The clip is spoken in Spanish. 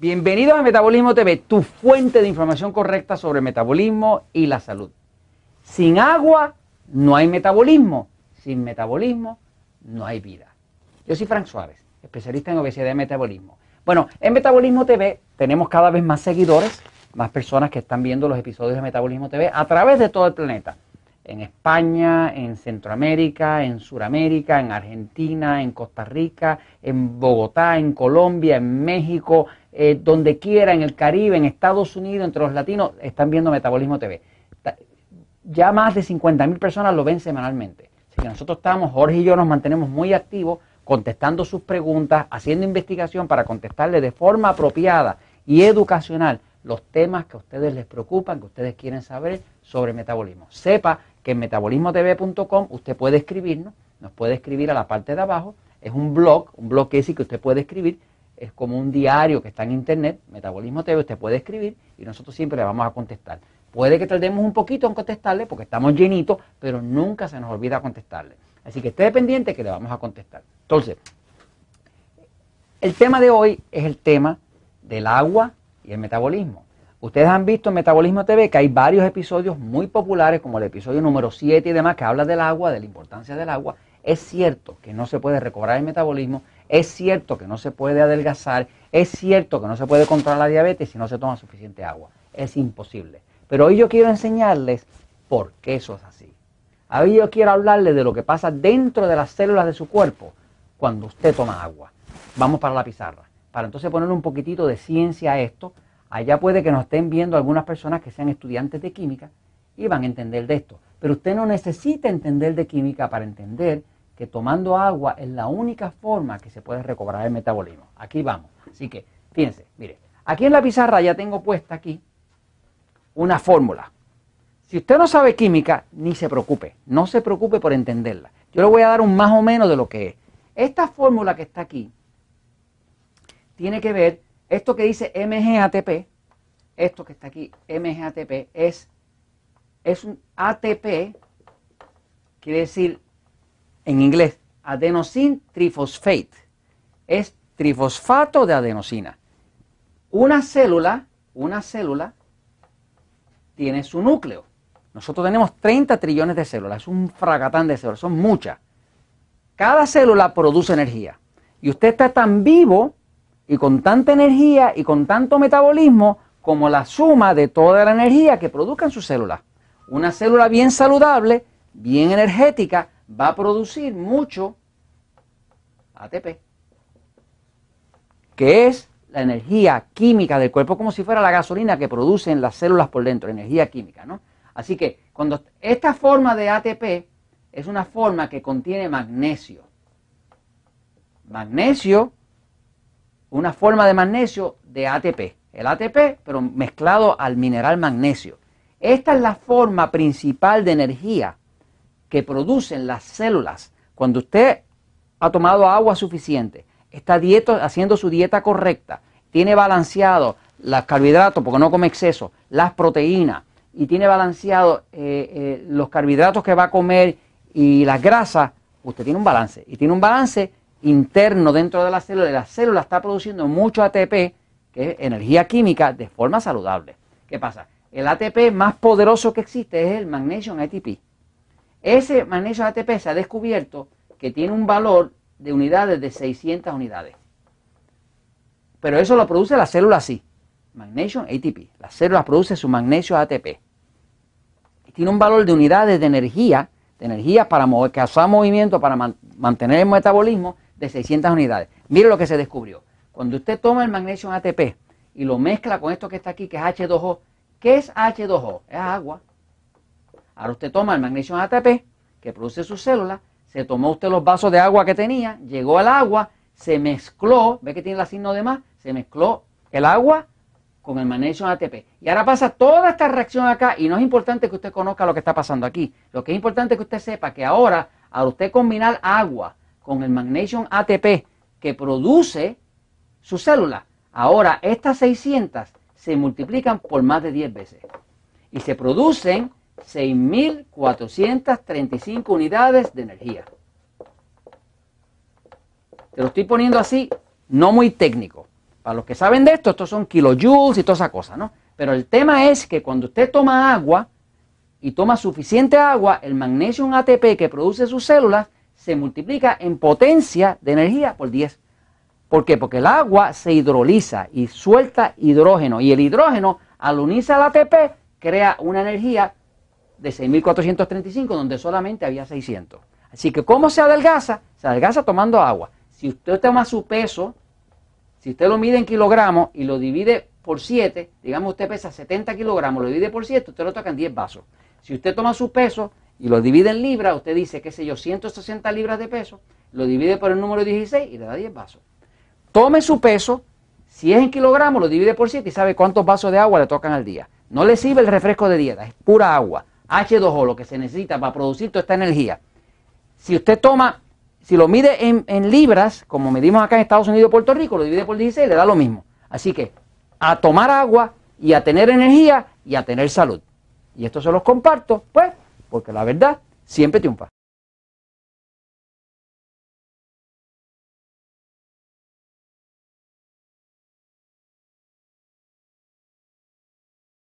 Bienvenidos a Metabolismo TV, tu fuente de información correcta sobre metabolismo y la salud. Sin agua no hay metabolismo, sin metabolismo no hay vida. Yo soy Frank Suárez, especialista en obesidad y metabolismo. Bueno, en Metabolismo TV tenemos cada vez más seguidores, más personas que están viendo los episodios de Metabolismo TV a través de todo el planeta. En España, en Centroamérica, en Suramérica, en Argentina, en Costa Rica, en Bogotá, en Colombia, en México, eh, donde quiera, en el Caribe, en Estados Unidos, entre los latinos, están viendo Metabolismo TV. Ya más de 50 mil personas lo ven semanalmente. Así que nosotros estamos, Jorge y yo nos mantenemos muy activos contestando sus preguntas, haciendo investigación para contestarle de forma apropiada y educacional los temas que a ustedes les preocupan, que ustedes quieren saber sobre metabolismo. Sepa que en metabolismotv.com usted puede escribirnos, nos puede escribir a la parte de abajo, es un blog, un blog que sí que usted puede escribir es como un diario que está en internet, Metabolismo TV, usted puede escribir y nosotros siempre le vamos a contestar. Puede que tardemos un poquito en contestarle porque estamos llenitos, pero nunca se nos olvida contestarle. Así que esté pendiente que le vamos a contestar. Entonces, el tema de hoy es el tema del agua y el metabolismo. Ustedes han visto en Metabolismo TV que hay varios episodios muy populares, como el episodio número 7 y demás, que habla del agua, de la importancia del agua. Es cierto que no se puede recobrar el metabolismo, es cierto que no se puede adelgazar, es cierto que no se puede controlar la diabetes si no se toma suficiente agua. Es imposible. Pero hoy yo quiero enseñarles por qué eso es así. Hoy yo quiero hablarles de lo que pasa dentro de las células de su cuerpo cuando usted toma agua. Vamos para la pizarra. Para entonces poner un poquitito de ciencia a esto, allá puede que nos estén viendo algunas personas que sean estudiantes de química y van a entender de esto. Pero usted no necesita entender de química para entender que tomando agua es la única forma que se puede recobrar el metabolismo. Aquí vamos. Así que, fíjense, mire, aquí en la pizarra ya tengo puesta aquí una fórmula. Si usted no sabe química, ni se preocupe, no se preocupe por entenderla. Yo le voy a dar un más o menos de lo que es. Esta fórmula que está aquí tiene que ver, esto que dice MGATP, esto que está aquí, MGATP, es, es un ATP, quiere decir en inglés, adenosine trifosfate. Es trifosfato de adenosina. Una célula, una célula tiene su núcleo. Nosotros tenemos 30 trillones de células, es un fragatán de células, son muchas. Cada célula produce energía. Y usted está tan vivo y con tanta energía y con tanto metabolismo como la suma de toda la energía que produzcan sus células. Una célula bien saludable, bien energética, va a producir mucho ATP, que es la energía química del cuerpo, como si fuera la gasolina que producen las células por dentro, energía química, ¿no? Así que cuando esta forma de ATP es una forma que contiene magnesio. Magnesio, una forma de magnesio de ATP. El ATP, pero mezclado al mineral magnesio. Esta es la forma principal de energía que producen las células cuando usted ha tomado agua suficiente, está dieta, haciendo su dieta correcta, tiene balanceado los carbohidratos porque no come exceso, las proteínas y tiene balanceado eh, eh, los carbohidratos que va a comer y las grasas, usted tiene un balance. Y tiene un balance interno dentro de la célula y la célula está produciendo mucho ATP, que es energía química, de forma saludable. ¿Qué pasa? El ATP más poderoso que existe es el magnesio ATP. Ese magnesio ATP se ha descubierto que tiene un valor de unidades de 600 unidades. Pero eso lo produce la célula así. Magnesium ATP. La célula produce su magnesio ATP. Y tiene un valor de unidades de energía, de energía para mover, causar movimiento, para mantener el metabolismo de 600 unidades. Mire lo que se descubrió. Cuando usted toma el magnesio ATP y lo mezcla con esto que está aquí, que es H2O, ¿qué es H2O? Es agua. Ahora usted toma el magnesio ATP que produce sus células, se tomó usted los vasos de agua que tenía, llegó al agua, se mezcló, ve que tiene el signo de más, se mezcló el agua con el magnesio ATP. Y ahora pasa toda esta reacción acá y no es importante que usted conozca lo que está pasando aquí. Lo que es importante es que usted sepa que ahora, al usted combinar agua con el magnesio ATP que produce su célula, ahora estas 600 se multiplican por más de 10 veces. Y se producen 6.435 unidades de energía. Te lo estoy poniendo así, no muy técnico, Para los que saben de esto, estos son kilojoules y toda esa cosa, ¿no? Pero el tema es que cuando usted toma agua y toma suficiente agua, el magnesio ATP que produce sus células se multiplica en potencia de energía por 10. ¿Por qué? Porque el agua se hidroliza y suelta hidrógeno. Y el hidrógeno, al unirse al ATP, crea una energía de 6.435 donde solamente había 600. Así que, ¿cómo se adelgaza? Se adelgaza tomando agua. Si usted toma su peso, si usted lo mide en kilogramos y lo divide por 7, digamos usted pesa 70 kilogramos, lo divide por 7, usted lo toca en 10 vasos. Si usted toma su peso y lo divide en libras, usted dice, qué sé yo, 160 libras de peso, lo divide por el número 16 y le da 10 vasos. Tome su peso, si es en kilogramos, lo divide por 7 y sabe cuántos vasos de agua le tocan al día. No le sirve el refresco de dieta, es pura agua. H2O, lo que se necesita para producir toda esta energía. Si usted toma, si lo mide en, libras, como medimos acá en Estados Unidos y Puerto Rico, lo divide por 16 le da lo mismo. Así que a tomar agua y a tener energía y a tener salud. Y esto se los comparto, pues, porque la verdad siempre triunfa.